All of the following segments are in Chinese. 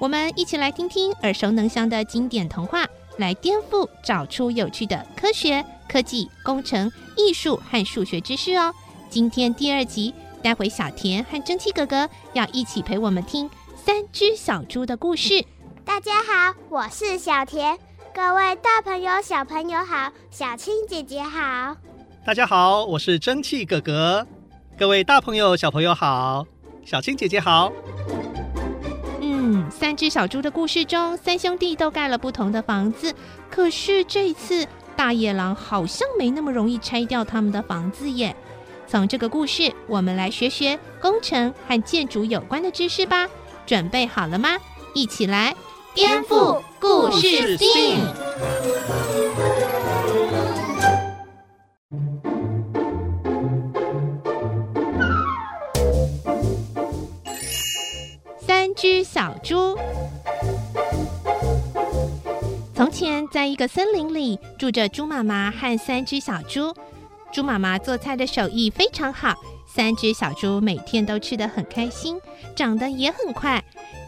我们一起来听听耳熟能详的经典童话，来颠覆，找出有趣的科学、科技、工程、艺术和数学知识哦。今天第二集，待会小田和蒸汽哥哥要一起陪我们听三只小猪的故事。大家好，我是小田。各位大朋友、小朋友好，小青姐姐好。大家好，我是蒸汽哥哥。各位大朋友、小朋友好，小青姐姐好。三只小猪的故事中，三兄弟都盖了不同的房子。可是这一次，大野狼好像没那么容易拆掉他们的房子耶。从这个故事，我们来学学工程和建筑有关的知识吧。准备好了吗？一起来颠覆故事 STEAM。只小猪。从前，在一个森林里，住着猪妈妈和三只小猪。猪妈妈做菜的手艺非常好，三只小猪每天都吃得很开心，长得也很快。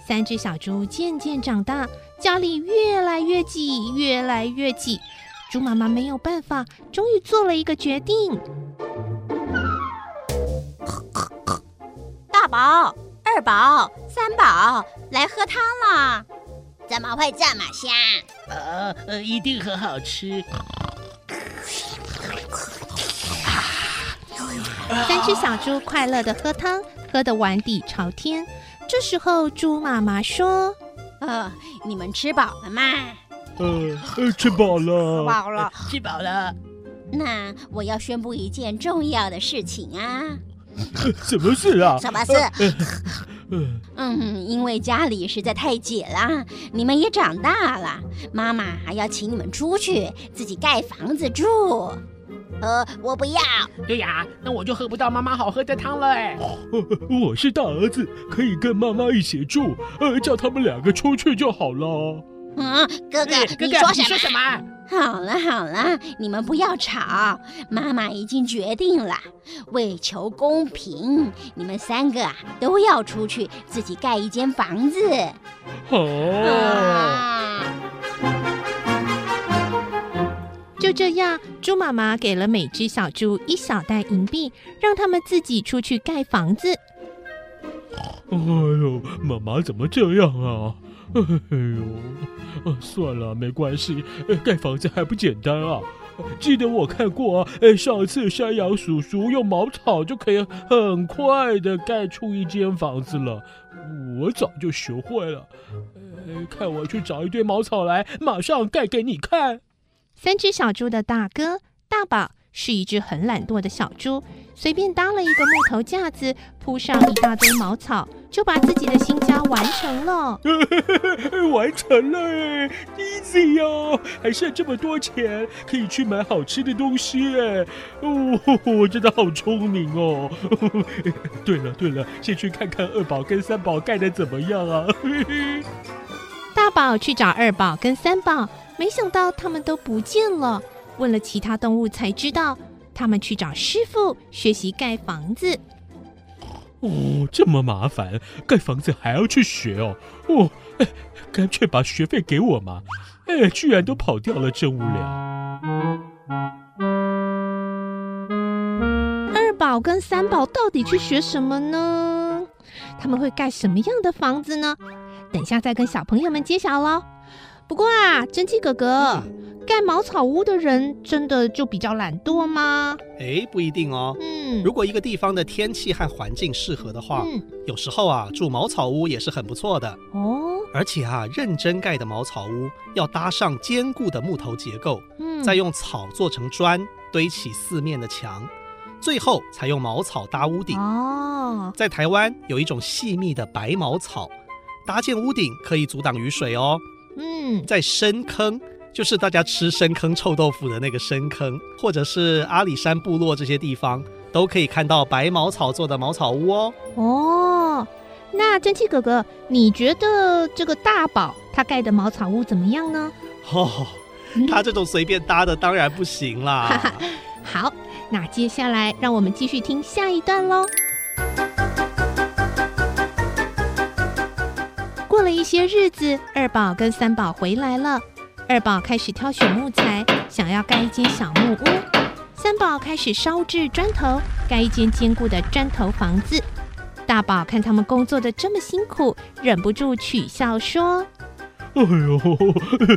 三只小猪渐渐长大，家里越来越挤，越来越挤。猪妈妈没有办法，终于做了一个决定：大宝。二宝、三宝，来喝汤了。怎么会这么香？呃呃，一定很好吃。三只小猪快乐的喝汤，喝得碗底朝天。这时候，猪妈妈说：“呃，你们吃饱了吗？”“呃呃，吃饱了。”“饱了，吃饱了。”那我要宣布一件重要的事情啊！什么事啊？什么事？嗯，因为家里实在太挤了，你们也长大了，妈妈还要请你们出去自己盖房子住。呃，我不要。对呀，那我就喝不到妈妈好喝的汤了哎。我是大儿子，可以跟妈妈一起住，呃，叫他们两个出去就好了。嗯，哥哥，哥哥，你说什么？好了好了，你们不要吵，妈妈已经决定了。为求公平，你们三个啊都要出去自己盖一间房子。哦。啊。就这样，猪妈妈给了每只小猪一小袋银币，让他们自己出去盖房子。哎呦，妈妈怎么这样啊？哎呦，啊，算了，没关系，盖房子还不简单啊？记得我看过啊，哎，上次山羊叔叔用茅草就可以很快的盖出一间房子了，我早就学会了。看我去找一堆茅草来，马上盖给你看。三只小猪的大哥大宝是一只很懒惰的小猪，随便搭了一个木头架子，铺上一大堆茅草。就把自己的新家完成了，完成了哎，easy 哟，还剩这么多钱，可以去买好吃的东西哎，哦，我真的好聪明哦。对了对了，先去看看二宝跟三宝盖的怎么样啊？大宝去找二宝跟三宝，没想到他们都不见了。问了其他动物才知道，他们去找师傅学习盖房子。哦，这么麻烦，盖房子还要去学哦。哦，哎，干脆把学费给我嘛。哎，居然都跑掉了，真无聊。二宝跟三宝到底去学什么呢？他们会盖什么样的房子呢？等一下再跟小朋友们揭晓喽。不过啊，蒸汽哥哥。嗯盖茅草屋的人真的就比较懒惰吗？哎，不一定哦。嗯，如果一个地方的天气和环境适合的话，嗯，有时候啊，住茅草屋也是很不错的哦。而且啊，认真盖的茅草屋要搭上坚固的木头结构，嗯，再用草做成砖堆起四面的墙，最后才用茅草搭屋顶。哦，在台湾有一种细密的白茅草，搭建屋顶可以阻挡雨水哦。嗯，在深坑。就是大家吃深坑臭豆腐的那个深坑，或者是阿里山部落这些地方，都可以看到白茅草做的茅草屋哦。哦，那蒸汽哥哥，你觉得这个大宝他盖的茅草屋怎么样呢？哦，他这种随便搭的当然不行啦。好，那接下来让我们继续听下一段喽。一些日子，二宝跟三宝回来了。二宝开始挑选木材，想要盖一间小木屋；三宝开始烧制砖头，盖一间坚固的砖头房子。大宝看他们工作的这么辛苦，忍不住取笑说：“哎呦，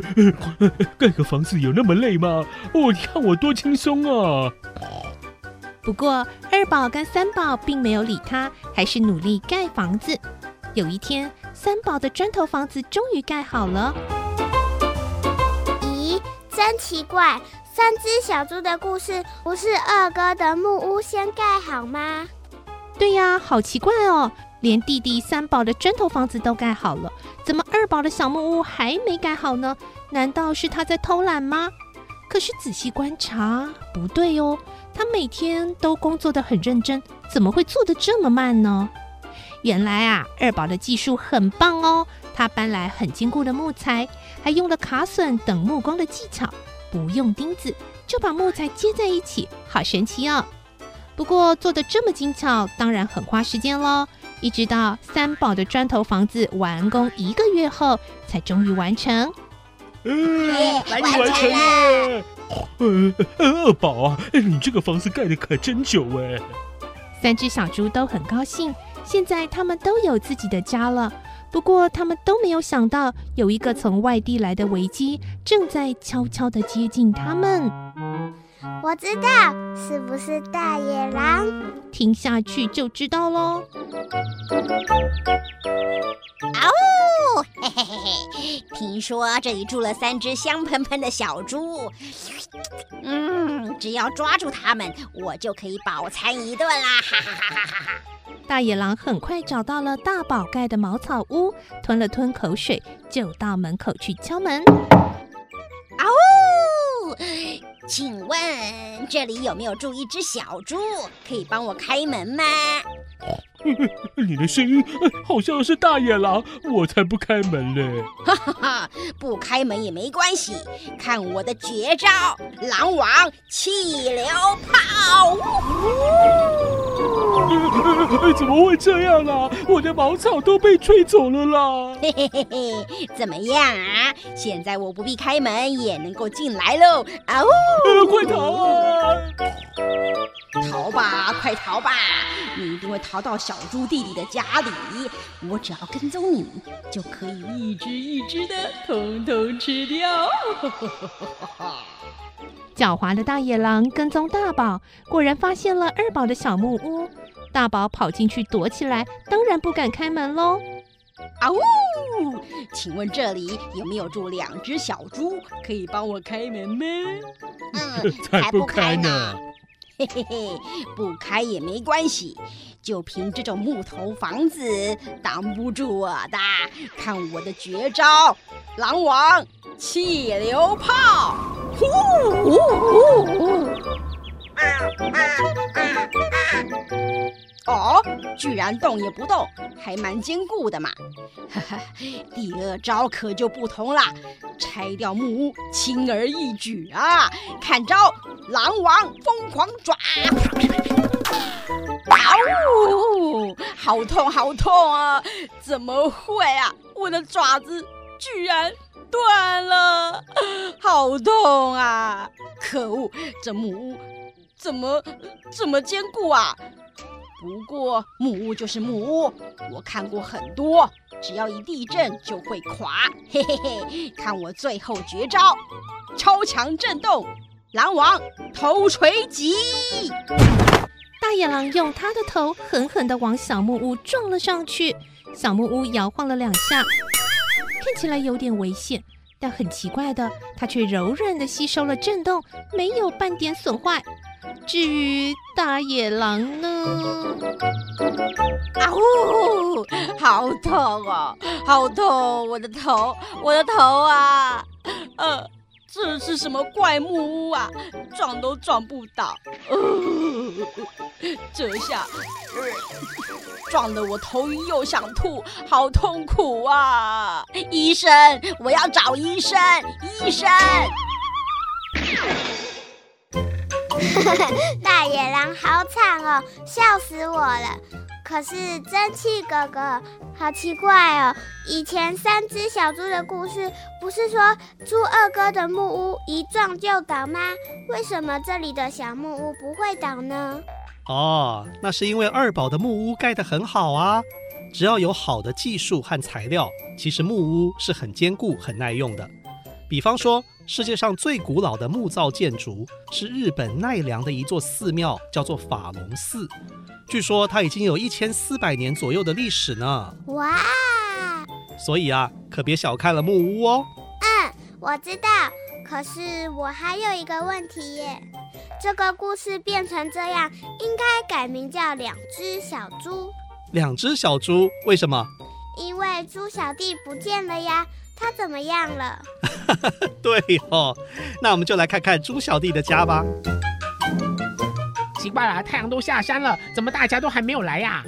盖个房子有那么累吗？哦，你看我多轻松啊！”不过二宝跟三宝并没有理他，还是努力盖房子。有一天，三宝的砖头房子终于盖好了。咦真奇怪，三只小猪的故事不是二哥的木屋先盖好吗？对呀，好奇怪哦，连弟弟三宝的砖头房子都盖好了，怎么二宝的小木屋还没盖好呢？难道是他在偷懒吗？可是仔细观察，不对哦，他每天都工作得很认真，怎么会做得这么慢呢？原来啊，二宝的技术很棒哦。他搬来很坚固的木材，还用了卡榫等木工的技巧，不用钉子就把木材接在一起，好神奇哦！不过做的这么精巧，当然很花时间喽。一直到三宝的砖头房子完工一个月后，才终于完成。嗯，完成了。呃，二宝啊，你这个房子盖的可真久哎！三只小猪都很高兴，现在他们都有自己的家了。不过，他们都没有想到，有一个从外地来的危机正在悄悄地接近他们。我知道，是不是大野狼？听下去就知道喽。啊呜！嘿嘿嘿嘿！听说这里住了三只香喷喷的小猪。嗯，只要抓住它们，我就可以饱餐一顿啦！哈哈哈哈哈哈。大野狼很快找到了大宝盖的茅草屋，吞了吞口水，就到门口去敲门。啊呜！请问这里有没有住一只小猪？可以帮我开门吗？你的声音好像是大野狼，我才不开门嘞！哈哈哈，不开门也没关系，看我的绝招——狼王气流炮！怎么会这样啊？我的茅草都被吹走了啦！嘿嘿嘿嘿，怎么样啊？现在我不必开门也能够进来喽！啊呜！快逃啊！逃吧，快逃吧！你一定会逃到小猪弟弟的家里。我只要跟踪你，就可以一只一只的统统吃掉。狡猾的大野狼跟踪大宝，果然发现了二宝的小木屋。大宝跑进去躲起来，当然不敢开门喽。啊呜！请问这里有没有住两只小猪？可以帮我开门吗？嗯，才不开呢。嘿嘿嘿，不开也没关系，就凭这种木头房子挡不住我的。看我的绝招——狼王气流炮！呼呼呼呼！啊啊啊啊！哦，居然动也不动，还蛮坚固的嘛！哈哈，第二招可就不同啦，拆掉木屋轻而易举啊！看招，狼王疯狂爪！啊呜，好痛好痛啊！怎么会啊？我的爪子居然断了，好痛啊！可恶，这木屋怎么这么坚固啊？不过木屋就是木屋，我看过很多，只要一地震就会垮。嘿嘿嘿，看我最后绝招，超强震动，狼王头锤击！大野狼用他的头狠狠地往小木屋撞了上去，小木屋摇晃了两下，看起来有点危险，但很奇怪的，它却柔软地吸收了震动，没有半点损坏。至于大野狼呢？啊呜！好痛哦，好痛！我的头，我的头啊！呃，这是什么怪木屋啊？撞都撞不倒。呃，这下，呃，撞得我头晕又想吐，好痛苦啊！医生，我要找医生，医生。大野狼好惨哦，笑死我了。可是蒸汽哥哥，好奇怪哦！以前三只小猪的故事不是说猪二哥的木屋一撞就倒吗？为什么这里的小木屋不会倒呢？哦，那是因为二宝的木屋盖得很好啊！只要有好的技术和材料，其实木屋是很坚固、很耐用的。比方说，世界上最古老的木造建筑是日本奈良的一座寺庙，叫做法隆寺。据说它已经有一千四百年左右的历史呢。哇！所以啊，可别小看了木屋哦。嗯，我知道。可是我还有一个问题耶，这个故事变成这样，应该改名叫《两只小猪》。两只小猪？为什么？因为猪小弟不见了呀，他怎么样了？对哦，那我们就来看看猪小弟的家吧。奇怪了，太阳都下山了，怎么大家都还没有来呀？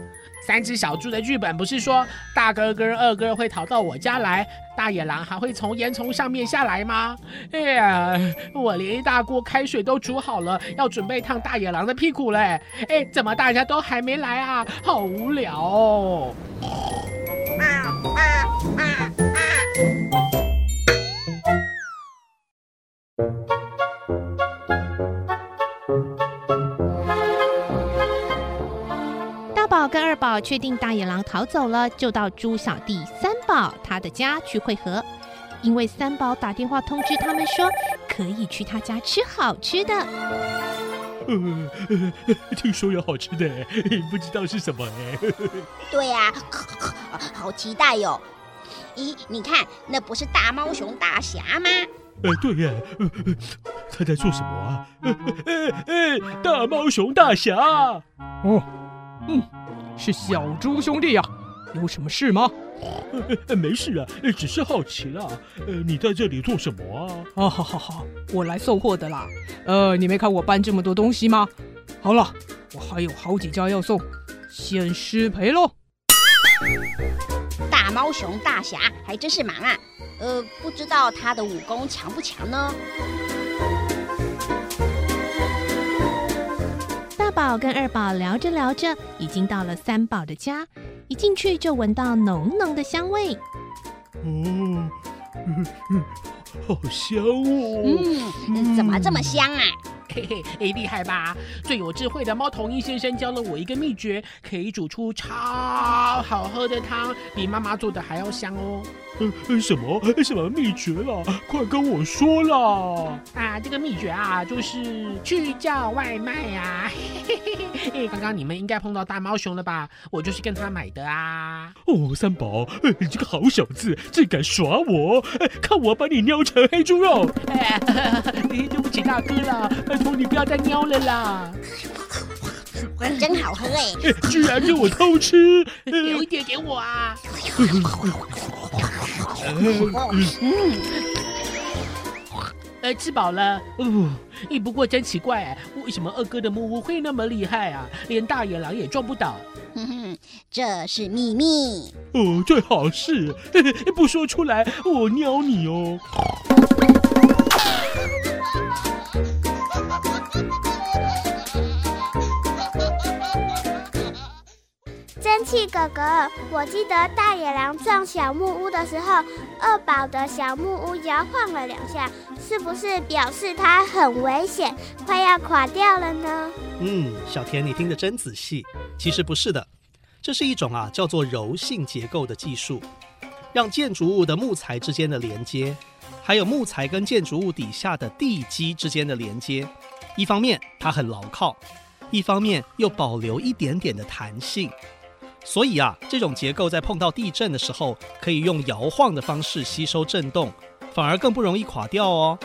三只小猪的剧本不是说大哥哥、二哥会逃到我家来，大野狼还会从烟囱上面下来吗？哎呀，我连一大锅开水都煮好了，要准备烫大野狼的屁股嘞！哎，怎么大家都还没来啊？好无聊哦！跟二宝确定大野狼逃走了，就到猪小弟三宝他的家去会合。因为三宝打电话通知他们说，可以去他家吃好吃的。呃，听说有好吃的，不知道是什么呢？对呀，好期待哟！咦，你看，那不是大猫熊大侠吗？哎，对呀，他在做什么啊？哎哎，大猫熊大侠。哦，嗯。是小猪兄弟呀，有什么事吗？呃，没事啊，只是好奇啦。呃，你在这里做什么啊？啊，好好好，我来送货的啦。呃，你没看我搬这么多东西吗？好了，我还有好几家要送，先失陪喽。大猫熊大侠还真是忙啊。呃，不知道他的武功强不强呢？大宝跟二宝聊着聊着，已经到了三宝的家。一进去就闻到浓浓的香味。哦，好香哦！嗯，怎么这么香啊？嘿嘿，哎，厉害吧？最有智慧的猫头鹰先生教了我一个秘诀，可以煮出超好喝的汤，比妈妈做的还要香哦。呃，什么什么秘诀啦？快跟我说啦！啊，这个秘诀啊，就是去叫外卖呀。嘿嘿嘿嘿，刚刚你们应该碰到大猫熊了吧？我就是跟他买的啊。哦，三宝，你这个好小子，竟敢耍我！看我把你撩成黑猪肉！哎，对不起大哥了，拜托你不要再撩了啦。真好喝哎！居然给我偷吃，留一点给我啊！嗯，呃，吃饱了。哦，哎，不过真奇怪哎，为什么二哥的木屋会那么厉害啊？连大野狼也撞不倒。哼哼，这是秘密。哦，最好是，不说出来我尿你哦。哥哥，我记得大野狼撞小木屋的时候，二宝的小木屋摇晃了两下，是不是表示它很危险，快要垮掉了呢？嗯，小田，你听得真仔细。其实不是的，这是一种啊叫做柔性结构的技术，让建筑物的木材之间的连接，还有木材跟建筑物底下的地基之间的连接，一方面它很牢靠，一方面又保留一点点的弹性。所以啊，这种结构在碰到地震的时候，可以用摇晃的方式吸收震动，反而更不容易垮掉哦。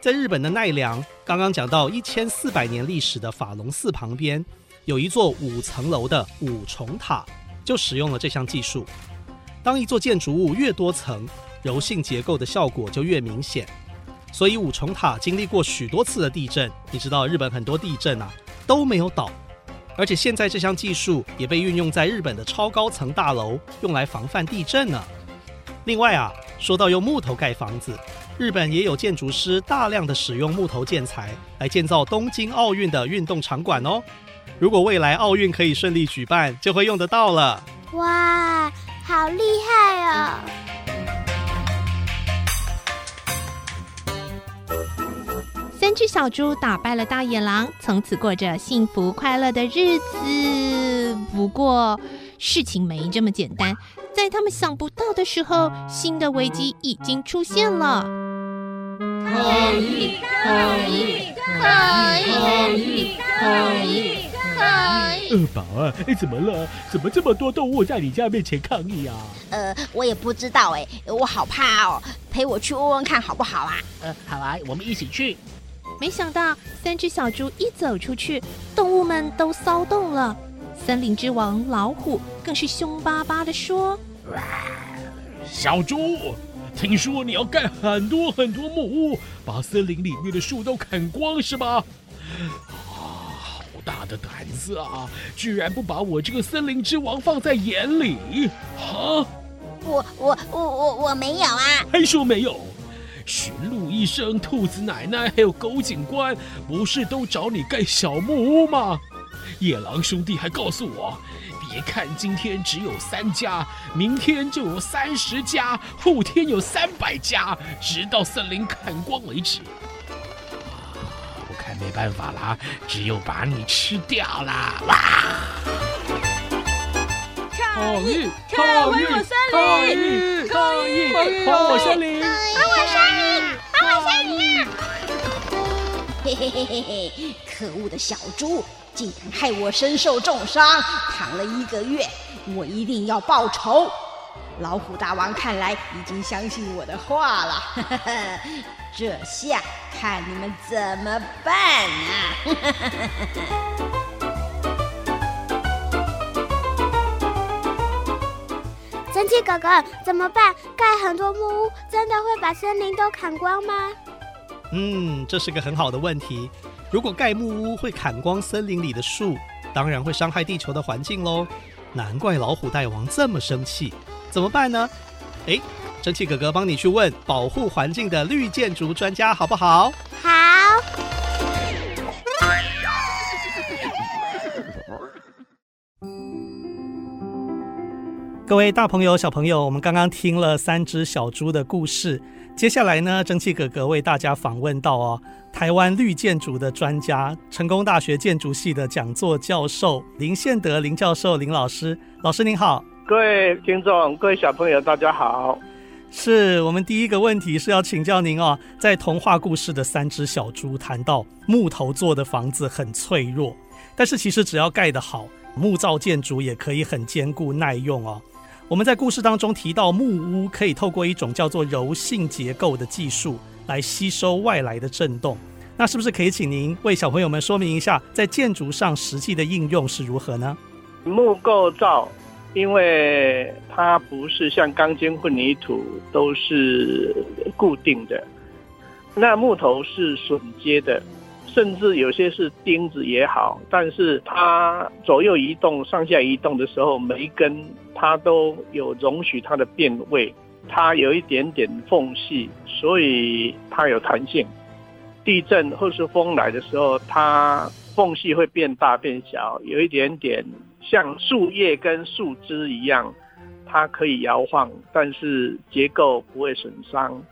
在日本的奈良，刚刚讲到一千四百年历史的法隆寺旁边，有一座五层楼的五重塔，就使用了这项技术。当一座建筑物越多层，柔性结构的效果就越明显。所以五重塔经历过许多次的地震。你知道日本很多地震啊都没有倒，而且现在这项技术也被运用在日本的超高层大楼，用来防范地震呢。另外啊，说到用木头盖房子，日本也有建筑师大量的使用木头建材来建造东京奥运的运动场馆哦。如果未来奥运可以顺利举办，就会用得到了。哇，好厉害哦！三只小猪打败了大野狼，从此过着幸福快乐的日子。不过，事情没这么简单，在他们想不到的时候，新的危机已经出现了。可以，可以，可以，可以，可以，可以。二宝啊，哎，怎么了？怎么这么多动物在你家面前抗议啊？呃，我也不知道哎，我好怕哦。陪我去问问看好不好啊？呃，好啊，我们一起去。没想到，三只小猪一走出去，动物们都骚动了。森林之王老虎更是凶巴巴地说：“小猪，听说你要盖很多很多木屋，把森林里面的树都砍光，是吧？啊，好大的胆子啊！居然不把我这个森林之王放在眼里啊！我我我我我没有啊！还说没有？”驯鹿医生、兔子奶奶还有狗警官，不是都找你盖小木屋吗？野狼兄弟还告诉我，别看今天只有三家，明天就有三十家，后天有三百家，直到森林砍光为止。啊，我看没办法啦，只有把你吃掉啦！哇！抗议！抗议！抗议！抗议！还我森林！嘿嘿嘿嘿！可恶的小猪，竟然害我身受重伤，躺了一个月，我一定要报仇！老虎大王看来已经相信我的话了，呵呵，这下看你们怎么办啊！神奇哥哥，怎么办？盖很多木屋，真的会把森林都砍光吗？嗯，这是个很好的问题。如果盖木屋会砍光森林里的树，当然会伤害地球的环境喽。难怪老虎大王这么生气。怎么办呢？哎，蒸汽哥哥帮你去问保护环境的绿建筑专家，好不好？好。各位大朋友、小朋友，我们刚刚听了三只小猪的故事。接下来呢，蒸汽哥哥为大家访问到哦，台湾绿建筑的专家，成功大学建筑系的讲座教授林宪德林教授林老师。老师您好，各位听众、各位小朋友，大家好。是我们第一个问题是要请教您哦，在童话故事的三只小猪谈到木头做的房子很脆弱，但是其实只要盖得好，木造建筑也可以很坚固耐用哦。我们在故事当中提到，木屋可以透过一种叫做柔性结构的技术来吸收外来的震动。那是不是可以请您为小朋友们说明一下，在建筑上实际的应用是如何呢？木构造，因为它不是像钢筋混凝土都是固定的，那木头是榫接的。甚至有些是钉子也好，但是它左右移动、上下移动的时候，每一根它都有容许它的变位，它有一点点缝隙，所以它有弹性。地震或是风来的时候，它缝隙会变大变小，有一点点像树叶跟树枝一样，它可以摇晃，但是结构不会损伤。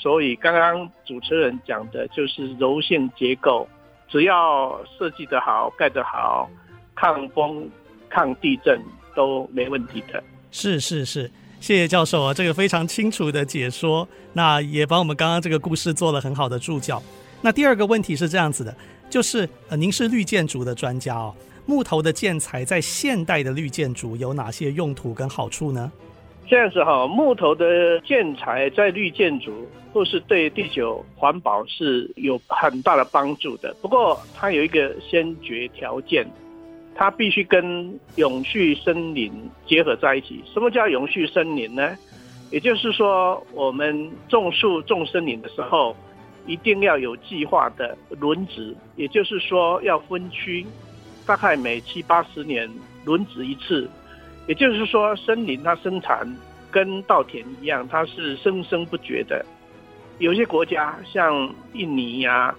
所以刚刚主持人讲的就是柔性结构，只要设计得好、盖得好，抗风、抗地震都没问题的。是是是，谢谢教授啊，这个非常清楚的解说，那也帮我们刚刚这个故事做了很好的注脚。那第二个问题是这样子的，就是呃，您是绿建筑的专家哦，木头的建材在现代的绿建筑有哪些用途跟好处呢？这样子哈，木头的建材在绿建筑或是对地球环保是有很大的帮助的。不过它有一个先决条件，它必须跟永续森林结合在一起。什么叫永续森林呢？也就是说，我们种树种森林的时候，一定要有计划的轮值，也就是说要分区，大概每七八十年轮值一次。也就是说，森林它生产跟稻田一样，它是生生不绝的。有些国家像印尼呀、啊、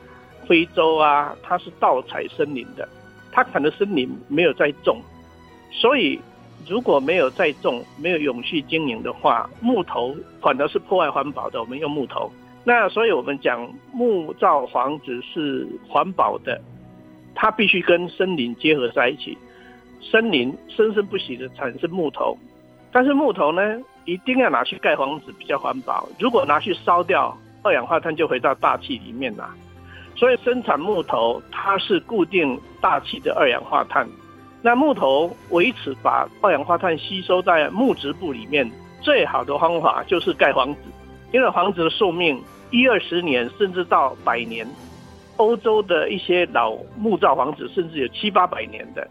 非洲啊，它是盗采森林的，它砍的森林没有再种，所以如果没有再种、没有永续经营的话，木头反而是破坏环保的。我们用木头。那所以，我们讲木造房子是环保的，它必须跟森林结合在一起。森林生生不息的产生木头，但是木头呢，一定要拿去盖房子比较环保。如果拿去烧掉，二氧化碳就回到大气里面了。所以生产木头，它是固定大气的二氧化碳。那木头维持把二氧化碳吸收在木质部里面，最好的方法就是盖房子。因为房子的寿命一二十年，甚至到百年。欧洲的一些老木造房子，甚至有七八百年的。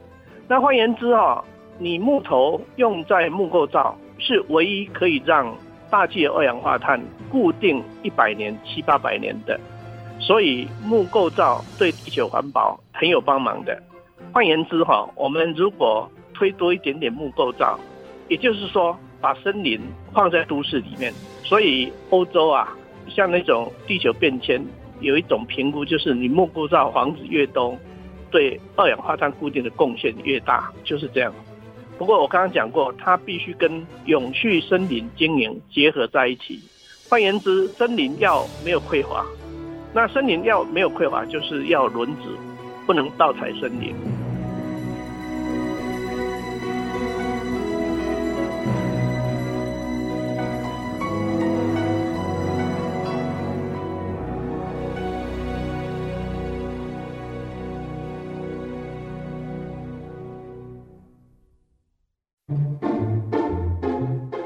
那换言之啊，你木头用在木构造，是唯一可以让大气的二氧化碳固定一百年、七八百年的。所以木构造对地球环保很有帮忙的。换言之哈，我们如果推多一点点木构造，也就是说把森林放在都市里面。所以欧洲啊，像那种地球变迁，有一种评估，就是你木构造房子越多，对二氧化碳固定的贡献越大，就是这样。不过我刚刚讲过，它必须跟永续森林经营结合在一起。换言之，森林要没有匮乏，那森林要没有匮乏，就是要轮子，不能盗采森林。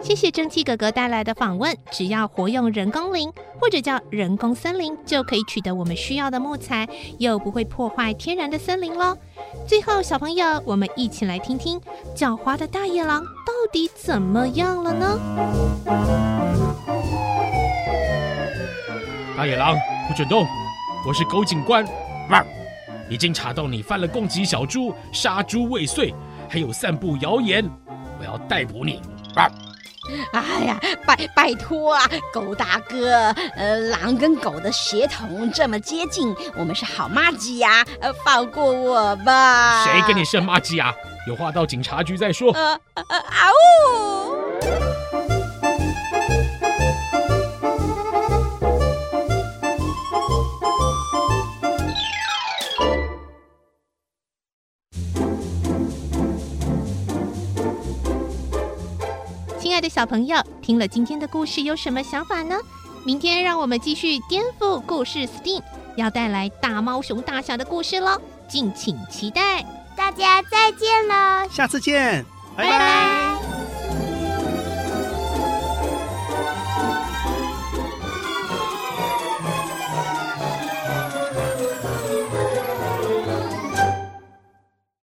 谢谢蒸汽哥哥带来的访问。只要活用人工林，或者叫人工森林，就可以取得我们需要的木材，又不会破坏天然的森林喽。最后，小朋友，我们一起来听听狡猾的大野狼到底怎么样了呢？大野狼，不准动！我是狗警官，汪！已经查到你犯了攻击小猪、杀猪未遂，还有散布谣言，我要逮捕你，啊！哎呀，拜拜托啊，狗大哥，呃，狼跟狗的血统这么接近，我们是好妈鸡呀，呃，放过我吧。谁跟你是妈鸡啊？有话到警察局再说。呃，呃，啊呜！小朋友，听了今天的故事有什么想法呢？明天让我们继续颠覆故事 STEAM，要带来大猫熊大侠的故事喽，敬请期待。大家再见喽，下次见，拜拜。拜拜。